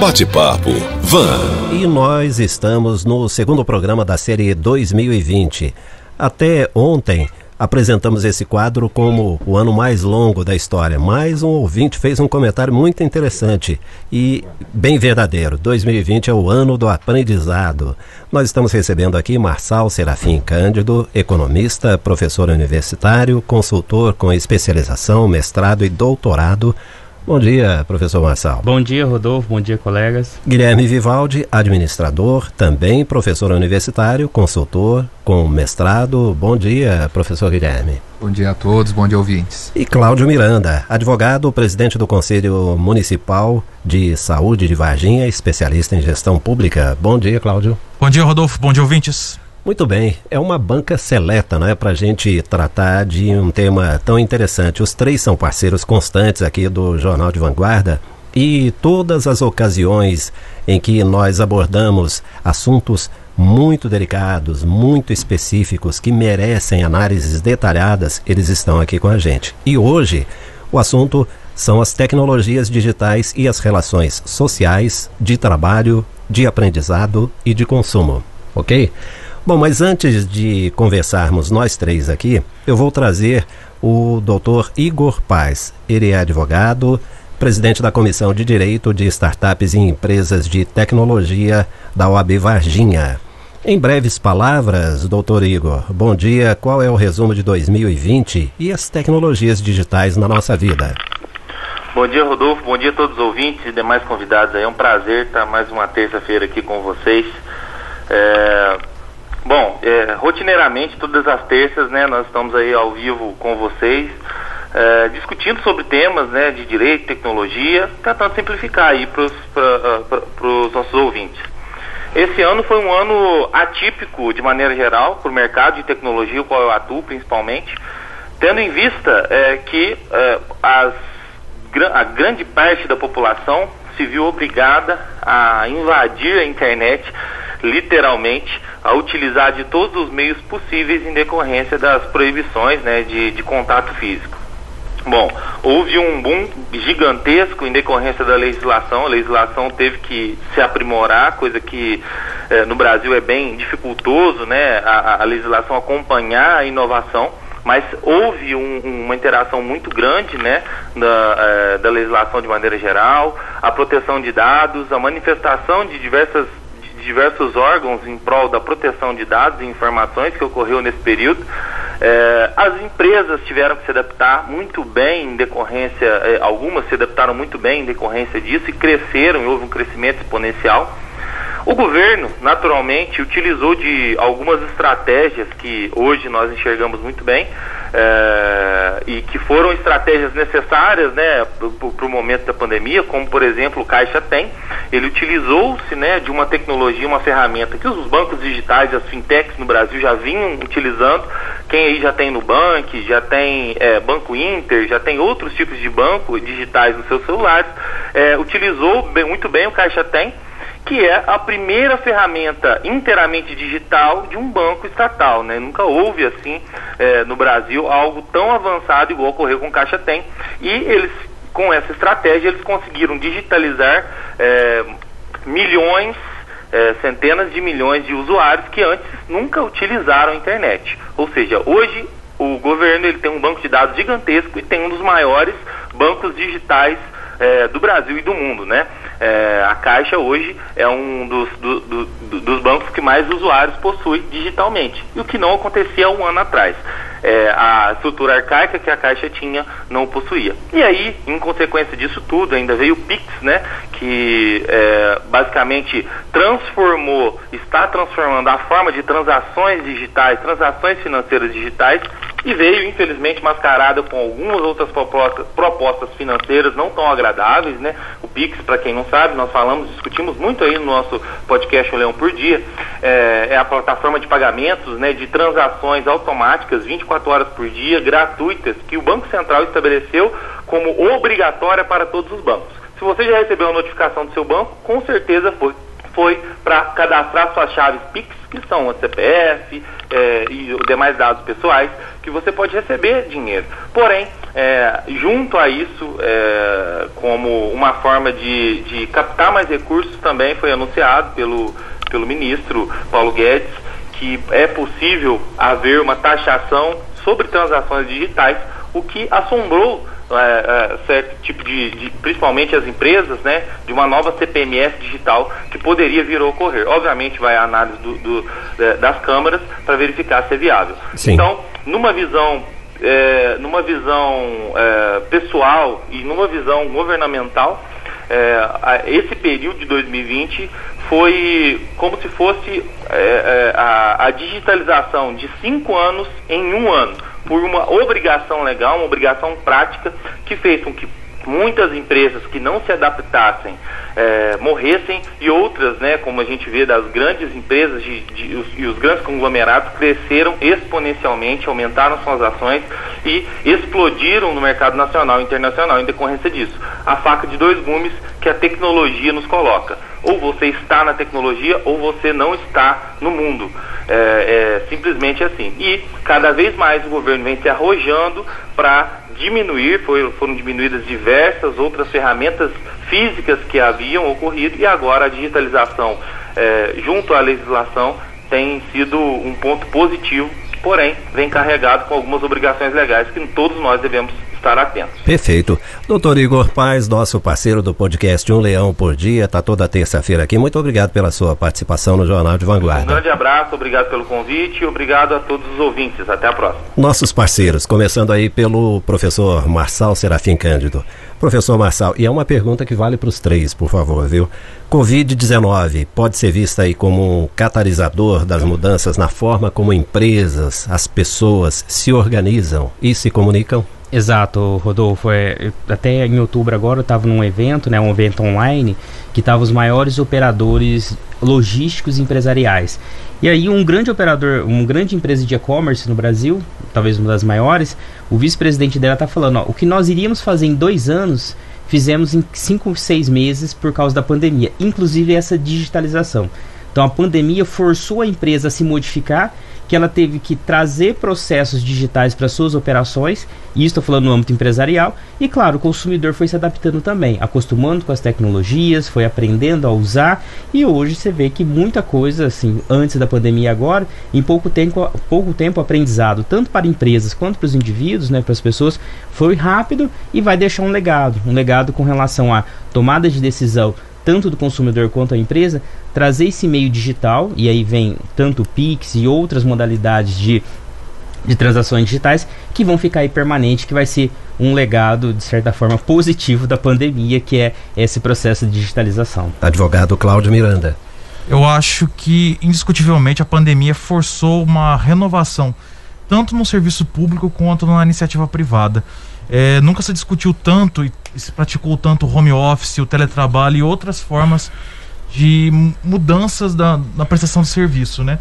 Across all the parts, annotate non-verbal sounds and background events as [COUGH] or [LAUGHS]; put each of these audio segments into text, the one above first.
Bate-papo Van. E nós estamos no segundo programa da série 2020. Até ontem apresentamos esse quadro como o ano mais longo da história, mas um ouvinte fez um comentário muito interessante e bem verdadeiro. 2020 é o ano do aprendizado. Nós estamos recebendo aqui Marçal Serafim Cândido, economista, professor universitário, consultor com especialização, mestrado e doutorado Bom dia, professor Marçal. Bom dia, Rodolfo. Bom dia, colegas. Guilherme Vivaldi, administrador, também professor universitário, consultor, com mestrado. Bom dia, professor Guilherme. Bom dia a todos, bom dia, ouvintes. E Cláudio Miranda, advogado, presidente do Conselho Municipal de Saúde de Varginha, especialista em gestão pública. Bom dia, Cláudio. Bom dia, Rodolfo. Bom dia, ouvintes. Muito bem, é uma banca seleta, não é, para a gente tratar de um tema tão interessante. Os três são parceiros constantes aqui do Jornal de Vanguarda e todas as ocasiões em que nós abordamos assuntos muito delicados, muito específicos, que merecem análises detalhadas, eles estão aqui com a gente. E hoje o assunto são as tecnologias digitais e as relações sociais, de trabalho, de aprendizado e de consumo. Ok? Bom, mas antes de conversarmos nós três aqui, eu vou trazer o doutor Igor Paz. Ele é advogado, presidente da Comissão de Direito de Startups e Empresas de Tecnologia da OAB Varginha. Em breves palavras, doutor Igor, bom dia. Qual é o resumo de 2020 e as tecnologias digitais na nossa vida? Bom dia, Rodolfo. Bom dia a todos os ouvintes e demais convidados. É um prazer estar mais uma terça-feira aqui com vocês. É, Bom, é, rotineiramente, todas as terças, né, nós estamos aí ao vivo com vocês, é, discutindo sobre temas né, de direito, tecnologia, tentando simplificar aí para os nossos ouvintes. Esse ano foi um ano atípico, de maneira geral, para o mercado de tecnologia, o qual eu atuo principalmente, tendo em vista é, que é, as, a grande parte da população se viu obrigada a invadir a internet, literalmente, a utilizar de todos os meios possíveis em decorrência das proibições né, de, de contato físico. Bom, houve um boom gigantesco em decorrência da legislação. A legislação teve que se aprimorar, coisa que eh, no Brasil é bem dificultoso, né? A, a legislação acompanhar a inovação mas houve um, uma interação muito grande né, da, eh, da legislação de maneira geral, a proteção de dados, a manifestação de diversas diversos órgãos em prol da proteção de dados e informações que ocorreu nesse período. É, as empresas tiveram que se adaptar muito bem em decorrência, é, algumas se adaptaram muito bem em decorrência disso e cresceram, e houve um crescimento exponencial. O governo, naturalmente, utilizou de algumas estratégias que hoje nós enxergamos muito bem é, e que foram estratégias necessárias né, para o momento da pandemia, como por exemplo o Caixa tem. Ele utilizou-se né, de uma tecnologia, uma ferramenta que os bancos digitais, as fintechs no Brasil já vinham utilizando. Quem aí já tem Nubank, já tem é, Banco Inter, já tem outros tipos de banco digitais nos seus celulares, é, utilizou bem, muito bem o Caixa tem que é a primeira ferramenta inteiramente digital de um banco estatal. Né? Nunca houve assim é, no Brasil algo tão avançado igual ocorreu com o Caixa Tem. E eles, com essa estratégia, eles conseguiram digitalizar é, milhões, é, centenas de milhões de usuários que antes nunca utilizaram a internet. Ou seja, hoje o governo ele tem um banco de dados gigantesco e tem um dos maiores bancos digitais é, do Brasil e do mundo, né? É, a Caixa hoje é um dos, do, do, dos bancos que mais usuários possui digitalmente, e o que não acontecia um ano atrás. É, a estrutura arcaica que a Caixa tinha não possuía. E aí, em consequência disso tudo, ainda veio o Pix, né, que é, basicamente transformou, está transformando a forma de transações digitais, transações financeiras digitais, e veio, infelizmente, mascarada com algumas outras propostas, financeiras não tão agradáveis, né? O Pix, para quem não sabe, nós falamos, discutimos muito aí no nosso podcast O Leão por Dia, é, é, a plataforma de pagamentos, né, de transações automáticas 24 horas por dia, gratuitas, que o Banco Central estabeleceu como obrigatória para todos os bancos. Se você já recebeu a notificação do seu banco, com certeza foi foi para cadastrar suas chaves Pix, que são o CPF é, e os demais dados pessoais, que você pode receber dinheiro. Porém, é, junto a isso, é, como uma forma de, de captar mais recursos, também foi anunciado pelo, pelo ministro Paulo Guedes que é possível haver uma taxação sobre transações digitais, o que assombrou é, é, certo tipo de, de, principalmente as empresas, né, de uma nova CPMF digital que poderia vir a ocorrer. Obviamente vai a análise do, do, é, das câmaras para verificar se é viável. Sim. Então, numa visão é, numa visão é, pessoal e numa visão governamental, é, esse período de 2020 foi como se fosse a, a digitalização de cinco anos em um ano por uma obrigação legal, uma obrigação prática que fez com que muitas empresas que não se adaptassem é, morressem e outras, né, como a gente vê das grandes empresas de, de, os, e os grandes conglomerados cresceram exponencialmente, aumentaram suas ações e explodiram no mercado nacional e internacional em decorrência disso. A faca de dois gumes que a tecnologia nos coloca. Ou você está na tecnologia ou você não está no mundo. É, é simplesmente assim. E cada vez mais o governo vem se arrojando para diminuir, foi, foram diminuídas diversas outras ferramentas físicas que haviam ocorrido e agora a digitalização é, junto à legislação tem sido um ponto positivo, porém vem carregado com algumas obrigações legais que todos nós devemos estar atentos. Perfeito. Doutor Igor Paz, nosso parceiro do podcast Um Leão por Dia, está toda terça-feira aqui. Muito obrigado pela sua participação no Jornal de Vanguarda. Um grande abraço, obrigado pelo convite e obrigado a todos os ouvintes. Até a próxima. Nossos parceiros, começando aí pelo professor Marçal Serafim Cândido. Professor Marçal, e é uma pergunta que vale para os três, por favor, viu? Covid-19 pode ser vista aí como um catalisador das mudanças na forma como empresas, as pessoas se organizam e se comunicam? Exato, Rodolfo. É, até em outubro agora eu estava num evento, né, um evento online, que estavam os maiores operadores logísticos empresariais. E aí um grande operador, uma grande empresa de e-commerce no Brasil, talvez uma das maiores, o vice-presidente dela está falando, ó, o que nós iríamos fazer em dois anos, fizemos em cinco, seis meses por causa da pandemia, inclusive essa digitalização. Então a pandemia forçou a empresa a se modificar que ela teve que trazer processos digitais para suas operações, e estou falando no âmbito empresarial, e claro, o consumidor foi se adaptando também, acostumando com as tecnologias, foi aprendendo a usar, e hoje você vê que muita coisa, assim, antes da pandemia agora, em pouco tempo, pouco tempo aprendizado, tanto para empresas quanto para os indivíduos, né, para as pessoas, foi rápido e vai deixar um legado, um legado com relação à tomada de decisão tanto do consumidor quanto a empresa, trazer esse meio digital, e aí vem tanto o Pix e outras modalidades de, de transações digitais que vão ficar aí permanente, que vai ser um legado, de certa forma, positivo da pandemia, que é esse processo de digitalização. Advogado Cláudio Miranda. Eu acho que, indiscutivelmente, a pandemia forçou uma renovação, tanto no serviço público quanto na iniciativa privada. É, nunca se discutiu tanto e se praticou tanto o home office, o teletrabalho e outras formas de mudanças da, na prestação de serviço, né?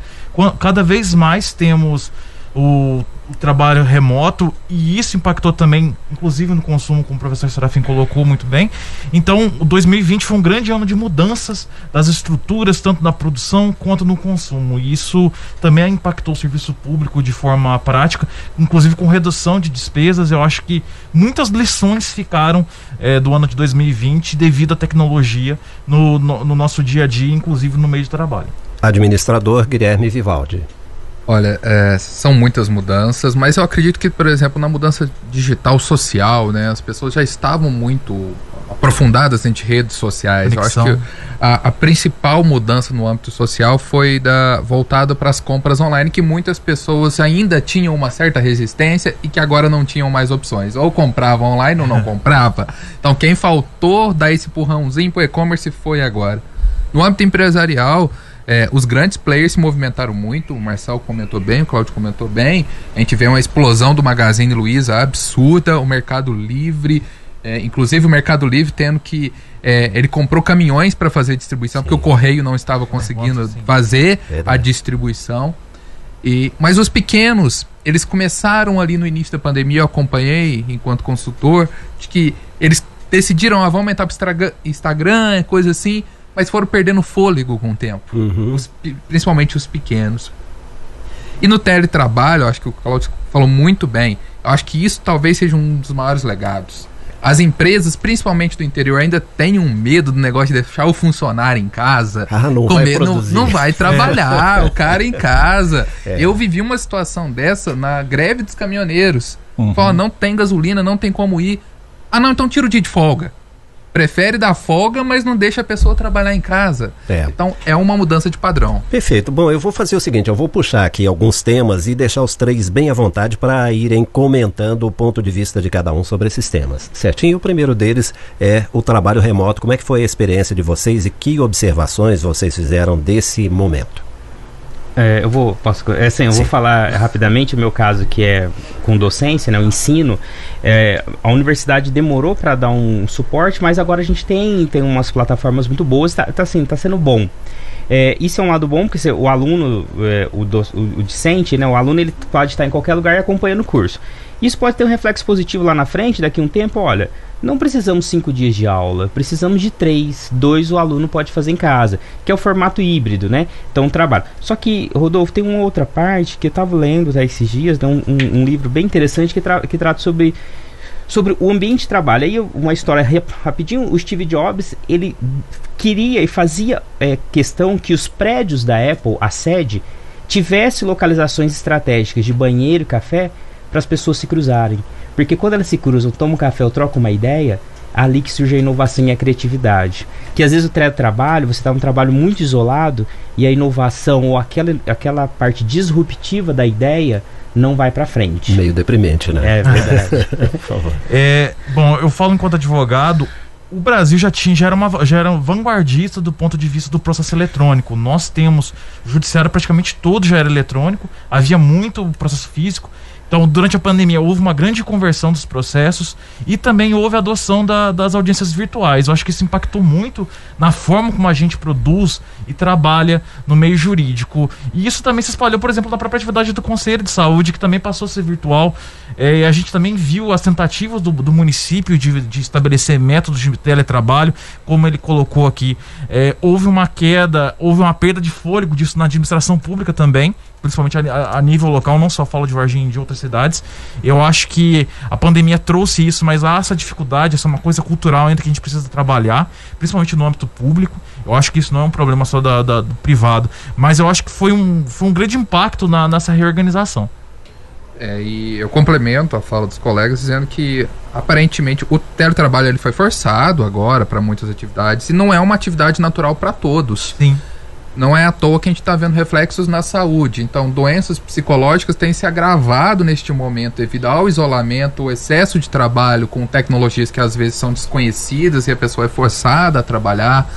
Cada vez mais temos o, trabalho remoto e isso impactou também, inclusive no consumo, como o professor Serafim colocou muito bem. Então, o 2020 foi um grande ano de mudanças das estruturas, tanto na produção quanto no consumo. E isso também impactou o serviço público de forma prática, inclusive com redução de despesas. Eu acho que muitas lições ficaram é, do ano de 2020 devido à tecnologia no, no, no nosso dia a dia, inclusive no meio de trabalho. Administrador Guilherme Vivaldi. Olha, é, são muitas mudanças, mas eu acredito que, por exemplo, na mudança digital social, né, as pessoas já estavam muito aprofundadas em redes sociais. Conexão. Eu acho que a, a, principal mudança no âmbito social foi da, voltada para as compras online, que muitas pessoas ainda tinham uma certa resistência e que agora não tinham mais opções. Ou comprava online ou não [LAUGHS] comprava. Então, quem faltou dar esse empurrãozinho para o e-commerce foi agora. No âmbito empresarial, é, os grandes players se movimentaram muito, o Marcel comentou bem, o Claudio comentou bem. A gente vê uma explosão do Magazine Luiza absurda, o Mercado Livre, é, inclusive o Mercado Livre tendo que. É, ele comprou caminhões para fazer distribuição, sim. porque o correio não estava conseguindo fazer a distribuição. E, mas os pequenos, eles começaram ali no início da pandemia, eu acompanhei enquanto consultor, de que eles decidiram, ah, vamos aumentar para Instagram, coisa assim mas foram perdendo fôlego com o tempo. Uhum. Os, principalmente os pequenos. E no teletrabalho, acho que o Claudio falou muito bem. Eu acho que isso talvez seja um dos maiores legados. As empresas, principalmente do interior, ainda têm um medo do negócio de deixar o funcionário em casa. Ah, não comer, vai não, não vai trabalhar, o cara em casa. [LAUGHS] É. Eu vivi uma situação dessa na greve dos caminhoneiros. Uhum. Fala, não tem gasolina, não tem como ir. Ah, não, então tira o dia de folga. Prefere dar folga, mas não deixa a pessoa trabalhar em casa. É. Então é uma mudança de padrão. Perfeito. Bom, eu vou fazer o seguinte, eu vou puxar aqui alguns temas e deixar os três bem à vontade para irem comentando o ponto de vista de cada um sobre esses temas. Certinho? O primeiro deles é o trabalho remoto. Como é que foi a experiência de vocês e que observações vocês fizeram desse momento? É, eu vou, posso, é, assim, eu Sim. vou falar rapidamente o meu caso que é com docência, né, o ensino. É, a universidade demorou para dar um suporte, mas agora a gente tem, tem umas plataformas muito boas, tá, tá, assim, tá sendo bom. É, isso é um lado bom, porque se o aluno, é, o, do, o, o discente, né, o aluno ele pode estar em qualquer lugar acompanhando o curso. Isso pode ter um reflexo positivo lá na frente, daqui a um tempo, olha, não precisamos cinco dias de aula, precisamos de três, dois o aluno pode fazer em casa, que é o formato híbrido, né? Então, trabalho. Só que, Rodolfo, tem uma outra parte que eu estava lendo tá, esses dias, né, um, um, um livro bem interessante que, tra que trata sobre sobre o ambiente de trabalho. Aí uma história rap- rapidinho, o Steve Jobs, ele queria e fazia é, questão que os prédios da Apple, a sede, tivesse localizações estratégicas de banheiro e café para as pessoas se cruzarem. Porque quando elas se cruzam, tomam um café ou trocam uma ideia, é ali que surge a inovação e a criatividade. Que às vezes o teletrabalho, você está num trabalho muito isolado e a inovação ou aquela, aquela parte disruptiva da ideia não vai para frente. Meio deprimente, né? É verdade. [LAUGHS] Por favor. É, bom, eu falo enquanto advogado, o Brasil já tinha já era, uma, já era um vanguardista do ponto de vista do processo eletrônico. Nós temos o judiciário praticamente todo já era eletrônico, havia muito processo físico. Então, durante a pandemia, houve uma grande conversão dos processos e também houve a adoção da- das audiências virtuais. Eu acho que isso impactou muito na forma como a gente produz e trabalha no meio jurídico. E isso também se espalhou, por exemplo, na própria atividade do Conselho de Saúde, que também passou a ser virtual. É, a gente também viu as tentativas do, do município de, de estabelecer métodos de teletrabalho, como ele colocou aqui. É, houve uma queda, houve uma perda de fôlego disso na administração pública também, principalmente a, a- nível local, não só falo de Varginha e de outras cidades. Eu acho que a pandemia trouxe isso, mas há essa dificuldade, essa é uma coisa cultural ainda que a gente precisa trabalhar, principalmente no âmbito público. Eu acho que isso não é um problema só da, da- do privado, mas eu acho que foi um, foi um grande impacto na, nessa reorganização. É, e eu complemento a fala dos colegas dizendo que aparentemente o teletrabalho ele foi forçado agora para muitas atividades e não é uma atividade natural para todos. Sim. Não é à toa que a gente está vendo reflexos na saúde. Então, doenças psicológicas têm se agravado neste momento devido ao isolamento, o excesso de trabalho com tecnologias que às vezes são desconhecidas e a pessoa é forçada a trabalhar.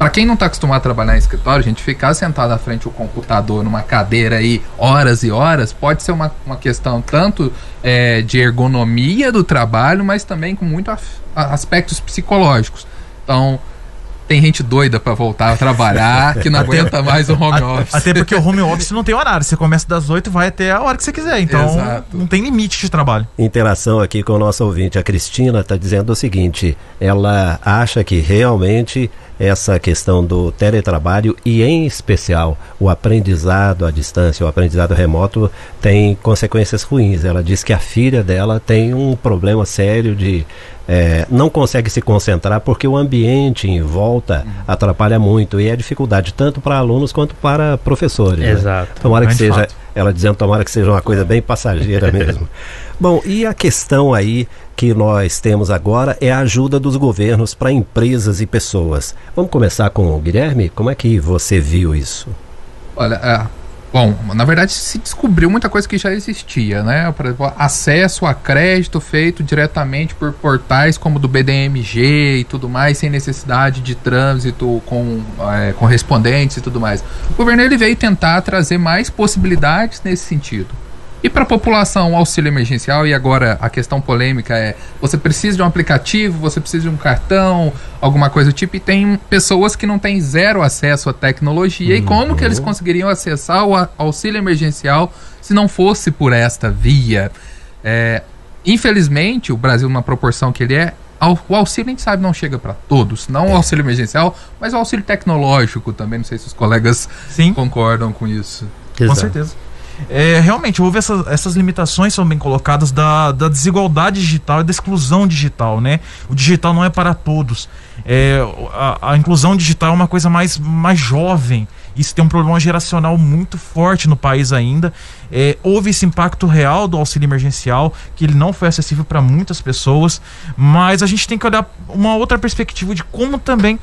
Para quem não está acostumado a trabalhar em escritório, gente, ficar sentado à frente do computador numa cadeira aí horas e horas pode ser uma, uma questão tanto é, de ergonomia do trabalho, mas também com muitos aspectos psicológicos. Então, tem gente doida para voltar a trabalhar que não aguenta mais o home office. Até porque o home office não tem horário. Você começa das 8 e vai até a hora que você quiser. Então Exato. não tem limite de trabalho. Interação aqui com o nosso ouvinte. A Cristina está dizendo o seguinte: ela acha que realmente essa questão do teletrabalho e, em especial, o aprendizado à distância, o aprendizado remoto, tem consequências ruins. Ela diz que a filha dela tem um problema sério de. eh, não consegue se concentrar porque o ambiente em volta atrapalha muito e é dificuldade tanto para alunos quanto para professores. né? Exato. Tomara que seja, fato. ela dizendo, tomara que seja uma coisa bem passageira mesmo. [LAUGHS] Bom, e a questão aí que nós temos agora é a ajuda dos governos para empresas e pessoas. Vamos começar com o Guilherme? Como é que você viu isso? Olha, é, bom, na verdade se descobriu muita coisa que já existia, né? Por exemplo, acesso a crédito feito diretamente por portais como do BDMG e tudo mais, sem necessidade de trânsito com é, correspondentes e tudo mais. O governo ele veio tentar trazer mais possibilidades nesse sentido. E para a população, o auxílio emergencial, e agora a questão polêmica é: você precisa de um aplicativo, você precisa de um cartão, alguma coisa do tipo, e tem pessoas que não têm zero acesso à tecnologia. E como que eles conseguiriam acessar o auxílio emergencial se não fosse por esta via? É, infelizmente, o Brasil, numa proporção que ele é, o auxílio a gente sabe não chega para todos, não o auxílio emergencial, mas o auxílio tecnológico também. Não sei se os colegas Sim, concordam com isso. com certeza. É, realmente houve essas, essas limitações são bem colocadas da, da desigualdade digital e da exclusão digital, né? O digital não é para todos. É, a, a, inclusão digital é uma coisa mais, mais jovem. Isso tem um problema geracional muito forte no país ainda. É, houve esse impacto real do auxílio emergencial, que ele não foi acessível para muitas pessoas, mas a gente tem que olhar uma outra perspectiva de como também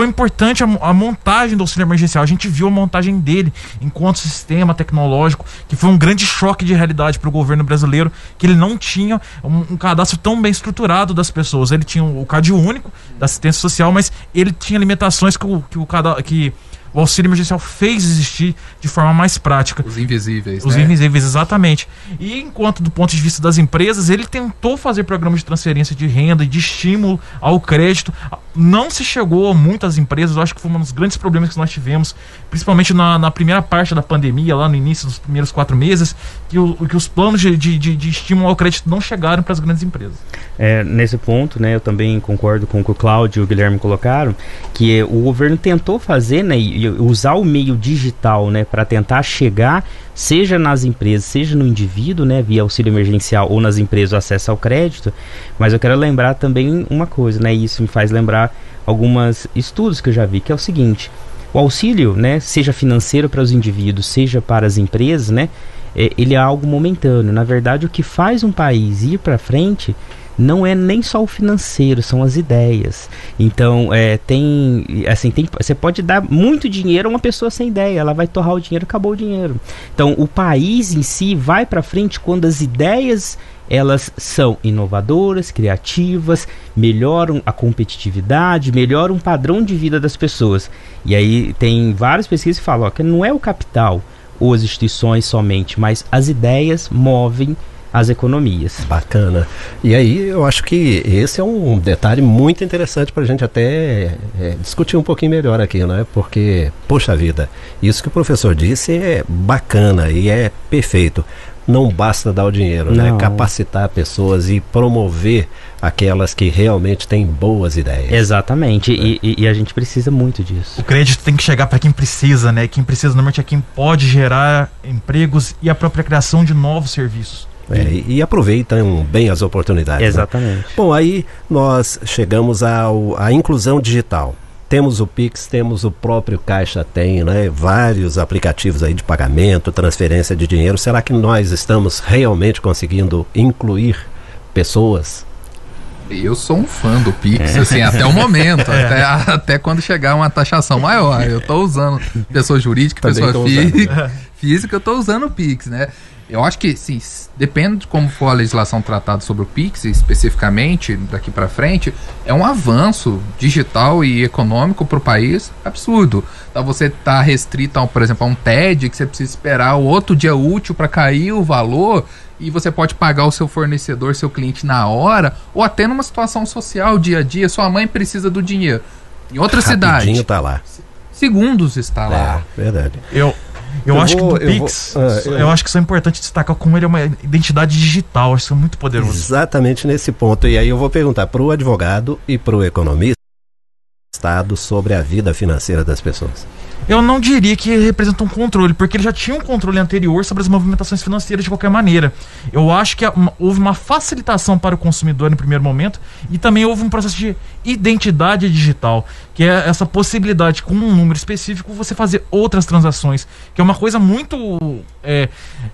foi importante a, a, montagem do auxílio emergencial. A gente viu a montagem dele enquanto sistema tecnológico, que foi um grande choque de realidade para o governo brasileiro, que ele não tinha um, um, cadastro tão bem estruturado das pessoas. Ele tinha o CAD único da assistência social, mas ele tinha limitações que o, que o, que o auxílio emergencial fez existir de forma mais prática. Os invisíveis. Os né? invisíveis, exatamente. E enquanto, do ponto de vista das empresas, ele tentou fazer programas de transferência de renda e de estímulo ao crédito. Não se chegou a muitas empresas, eu acho que foi um dos grandes problemas que nós tivemos, principalmente na, na primeira parte da pandemia, lá no início dos primeiros quatro meses, que, o, que os planos de, de, de estímulo ao crédito não chegaram para as grandes empresas. É, nesse ponto, né, eu também concordo com o que o Cláudio e o Guilherme colocaram, que o governo tentou fazer, né, e usar o meio digital, né, para tentar chegar, seja nas empresas, seja no indivíduo, né, via auxílio emergencial ou nas empresas o acesso ao crédito. Mas eu quero lembrar também uma coisa, né, isso me faz lembrar alguns estudos que eu já vi, que é o seguinte: o auxílio, né, seja financeiro para os indivíduos, seja para as empresas, né, é, ele é algo momentâneo. Na verdade, o que faz um país ir para frente não é nem só o financeiro, são as ideias. Então, é, tem, assim, tem, você pode dar muito dinheiro a uma pessoa sem ideia, ela vai torrar o dinheiro, acabou o dinheiro. Então, o país em si vai para frente quando as ideias elas são inovadoras, criativas, melhoram a competitividade, melhoram o padrão de vida das pessoas. E aí tem várias pesquisas que falam ó, que não é o capital ou as instituições somente, mas as ideias movem as economias. Bacana. E aí eu acho que esse é um detalhe muito interessante para a gente até é, discutir um pouquinho melhor aqui, né? Porque, poxa vida, isso que o professor disse é bacana e é perfeito. Não basta dar o dinheiro, né? Não. né? Capacitar pessoas e promover aquelas que realmente têm boas ideias. Exatamente, né? e, e, a gente precisa muito disso. O crédito tem que chegar para quem precisa, né? Quem precisa normalmente é quem pode gerar empregos e a própria criação de novos serviços. É, e, e, aproveitam bem as oportunidades. Né? Exatamente. Né? Bom, aí nós chegamos ao, à inclusão digital. Temos o Pix, temos o próprio Caixa tem, né? Vários aplicativos aí de pagamento, transferência de dinheiro. Será que nós estamos realmente conseguindo incluir pessoas eu sou um fã do Pix, é. assim, até o momento, [LAUGHS] é. até, até quando chegar uma taxação maior. Eu estou usando pessoa jurídica, pessoa física, [LAUGHS] física, eu estou usando o Pix, né? Eu acho que, sim, depende de como for a legislação tratada sobre o Pix, especificamente, daqui para frente, é um avanço digital e econômico para o país absurdo. Então você tá restrito, a, por exemplo, a um TED, que você precisa esperar o outro dia útil para cair o valor, e você pode pagar o seu fornecedor, seu cliente na hora, ou até numa situação social, dia a dia, sua mãe precisa do dinheiro. Em outra Rapidinho cidade. tá lá. Segundos está lá. É, verdade. Eu, eu, eu acho vou, que do Pix, eu, vou, uh, eu, acho que isso é importante destacar como ele é uma identidade digital, acho que é muito poderoso. Exatamente nesse ponto. E aí eu vou perguntar para o advogado e para o economista sobre a vida financeira das pessoas eu não diria que representa um controle, porque ele já tinha um controle anterior sobre as movimentações financeiras de qualquer maneira. Eu acho que houve uma facilitação para o consumidor no primeiro momento e também houve um processo de identidade digital, que é essa possibilidade com um número específico você fazer outras transações, que é uma coisa muito é,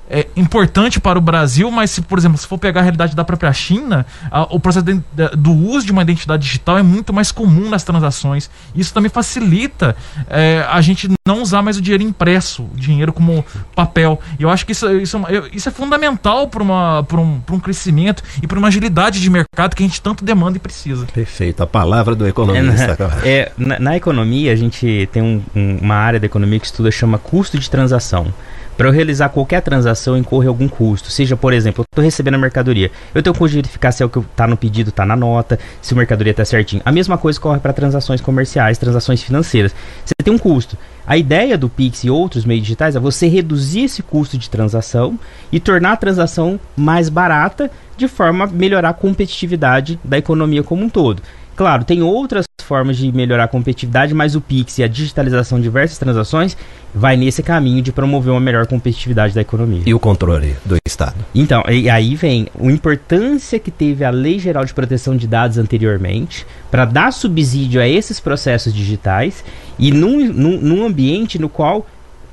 é importante para o Brasil, mas se, por exemplo, se for pegar a realidade da própria China, a, o processo de, de, do uso de uma identidade digital é muito mais comum nas transações. Isso também facilita é, a gente não usar mais o dinheiro impresso, o dinheiro como papel. E eu acho que isso, isso, isso é fundamental para um, um crescimento e para uma agilidade de mercado que a gente tanto demanda e precisa. Perfeito. A palavra do economista. [LAUGHS] É, é, na, na, economia, a gente tem um, um, uma área da economia que estuda chama custo de transação. Para eu realizar qualquer transação, incorre algum custo. Seja, por exemplo, eu estou recebendo a mercadoria. Eu tenho de verificar se é o que está no pedido, está na nota, se a mercadoria está certinho. A mesma coisa corre para transações comerciais, transações financeiras. Você tem um custo. A ideia do Pix e outros meios digitais é você reduzir esse custo de transação e tornar a transação mais barata, de forma a melhorar a competitividade da economia como um todo. Claro, tem outras formas de melhorar a competitividade, mas o Pix e a digitalização de diversas transações vai nesse caminho de promover uma melhor competitividade da economia. E o controle do Estado? Então, e aí vem a importância que teve a Lei Geral de Proteção de Dados anteriormente para dar subsídio a esses processos digitais e num, num, num ambiente no qual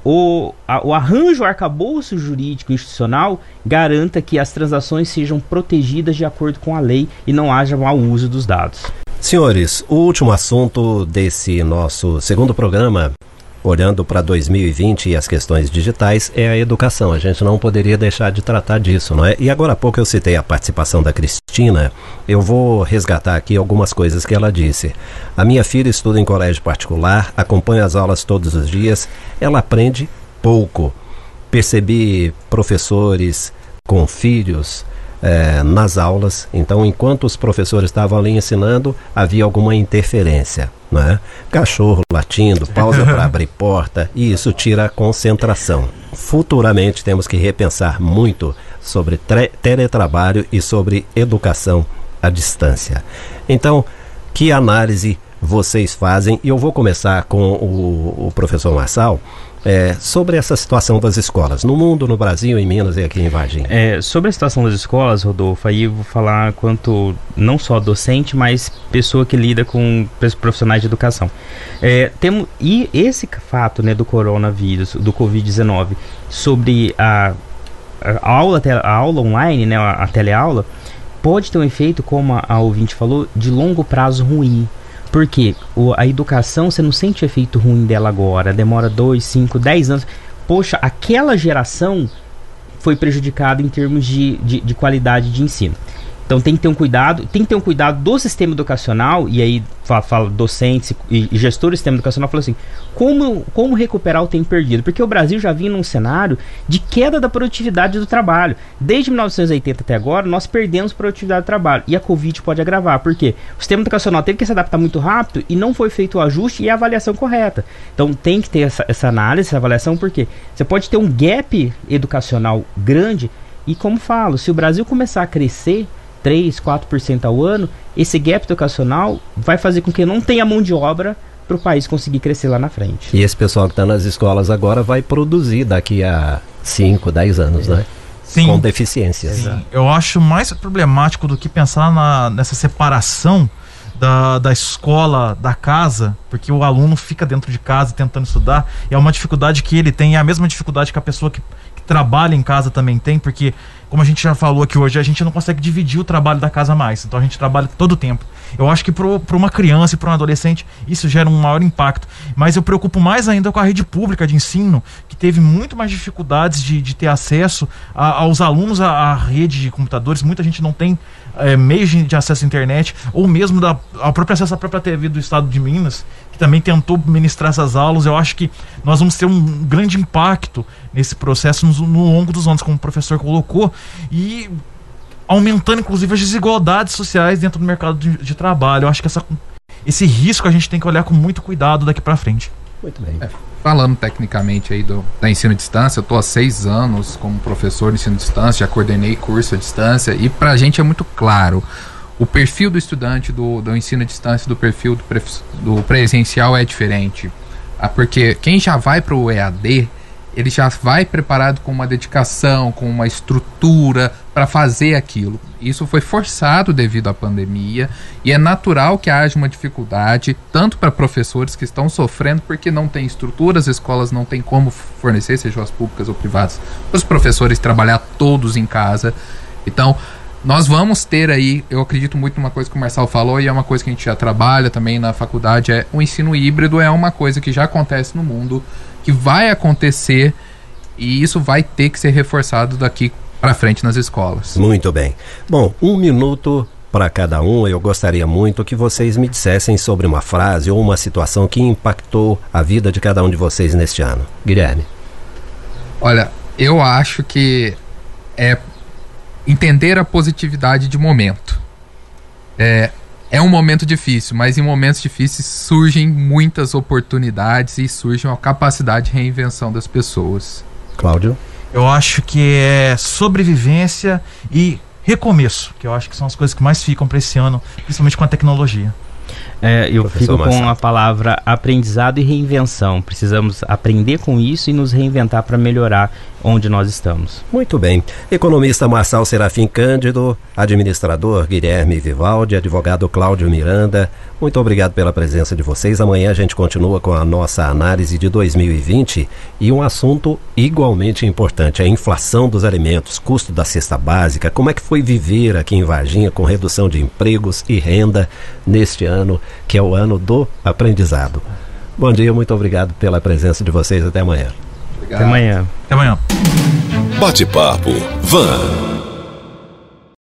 o, a, o arranjo, o arcabouço jurídico institucional garanta que as transações sejam protegidas de acordo com a lei e não haja mau uso dos dados. Senhores, o último assunto desse nosso segundo programa olhando para 2020 e as questões digitais, é a educação. A gente não poderia deixar de tratar disso, não é? E agora há pouco eu citei a participação da Cristina. Eu vou resgatar aqui algumas coisas que ela disse. A minha filha estuda em colégio particular, acompanha as aulas todos os dias, ela aprende pouco. Percebi professores com filhos é, nas aulas. Então, enquanto os professores estavam ali ensinando, havia alguma interferência. Né? Cachorro latindo, pausa [LAUGHS] para abrir porta, e isso tira a concentração. Futuramente temos que repensar muito sobre teletrabalho e sobre educação à distância. Então, que análise vocês fazem? E eu vou começar com o, o professor Marçal é, sobre essa situação das escolas, no mundo, no Brasil, em Minas e aqui em Varginha. É, sobre a situação das escolas, Rodolfo, aí vou falar quanto não só docente, mas pessoa que lida com profissionais de educação. É, temos, e esse fato né, do coronavírus, do Covid-19, sobre a, a, aula, a aula online, né, a, a teleaula, pode ter um efeito, como a, a ouvinte falou, de longo prazo ruim. Porque o, a educação, você não sente efeito ruim dela agora. Demora 2, 5, 10 anos. Poxa, aquela geração foi prejudicada em termos de, de, de qualidade de ensino. Então tem que ter um cuidado, tem que ter um cuidado do sistema educacional, e aí fala, fala docentes e, e gestores do sistema educacional, fala assim, como, como recuperar o tempo perdido? Porque o Brasil já vinha num cenário de queda da produtividade do trabalho. Desde 1980 até agora, nós perdemos produtividade do trabalho. E a Covid pode agravar. Por quê? O sistema educacional teve que se adaptar muito rápido e não foi feito o ajuste e a avaliação correta. Então tem que ter essa, essa análise, essa avaliação, porque você pode ter um gap educacional grande, e como falo, se o Brasil começar a crescer 3, 4% ao ano, esse gap educacional vai fazer com que não tenha mão de obra para o país conseguir crescer lá na frente. E esse pessoal que está nas escolas agora vai produzir daqui a 5, 10 anos, né? Sim. Com deficiências. Sim. Eu acho mais problemático do que pensar na, nessa separação da, da escola da casa, porque o aluno fica dentro de casa tentando estudar, e é uma dificuldade que ele tem, é a mesma dificuldade que a pessoa que, que trabalha em casa também tem, porque como a gente já falou aqui hoje, a gente não consegue dividir o trabalho da casa mais. Então a gente trabalha todo o tempo. Eu acho que para uma criança e para um adolescente isso gera um maior impacto. Mas eu preocupo mais ainda com a rede pública de ensino, que teve muito mais dificuldades de, de ter acesso a, aos alunos à, à rede de computadores. Muita gente não tem é, meios de acesso à internet, ou mesmo da, ao próprio acesso à própria TV do estado de Minas, que também tentou ministrar essas aulas. Eu acho que nós vamos ter um grande impacto nesse processo no, no longo dos anos, como o professor colocou, e aumentando inclusive as desigualdades sociais dentro do mercado de, de trabalho. Eu acho que essa, esse risco a gente tem que olhar com muito cuidado daqui para frente. Muito bem. É, falando tecnicamente aí do, da ensino à distância, eu estou há seis anos como professor de ensino à distância, já coordenei curso à distância e para a gente é muito claro o perfil do estudante do, do ensino à distância do perfil do, pre, do presencial é diferente. Ah, porque quem já vai para o EAD ele já vai preparado com uma dedicação, com uma estrutura para fazer aquilo. Isso foi forçado devido à pandemia e é natural que haja uma dificuldade, tanto para professores que estão sofrendo porque não tem estrutura, as escolas não têm como fornecer, sejam as públicas ou privadas, os professores trabalhar todos em casa. Então, nós vamos ter aí, eu acredito muito numa coisa que o Marcelo falou e é uma coisa que a gente já trabalha também na faculdade, é o ensino híbrido é uma coisa que já acontece no mundo que vai acontecer e isso vai ter que ser reforçado daqui para frente nas escolas. Muito bem. Bom, um minuto para cada um. Eu gostaria muito que vocês me dissessem sobre uma frase ou uma situação que impactou a vida de cada um de vocês neste ano. Guilherme. Olha, eu acho que é entender a positividade de momento. É, é um momento difícil, mas em momentos difíceis surgem muitas oportunidades e surge uma capacidade de reinvenção das pessoas. Cláudio? Eu acho que é sobrevivência e recomeço, que eu acho que são as coisas que mais ficam para esse ano, principalmente com a tecnologia. É, eu fico com a palavra aprendizado e reinvenção. Precisamos aprender com isso e nos reinventar para melhorar onde nós estamos. Muito bem. Economista Marçal Serafim Cândido, administrador Guilherme Vivaldi, advogado Cláudio Miranda, muito obrigado pela presença de vocês. Amanhã a gente continua com a nossa análise de 2020 e um assunto igualmente importante, a inflação dos alimentos, custo da cesta básica, como é que foi viver aqui em Varginha com redução de empregos e renda neste ano, que é o ano do aprendizado. Bom dia, muito obrigado pela presença de vocês. Até amanhã. Obrigado. Até amanhã. Até amanhã. Bate-papo. Van.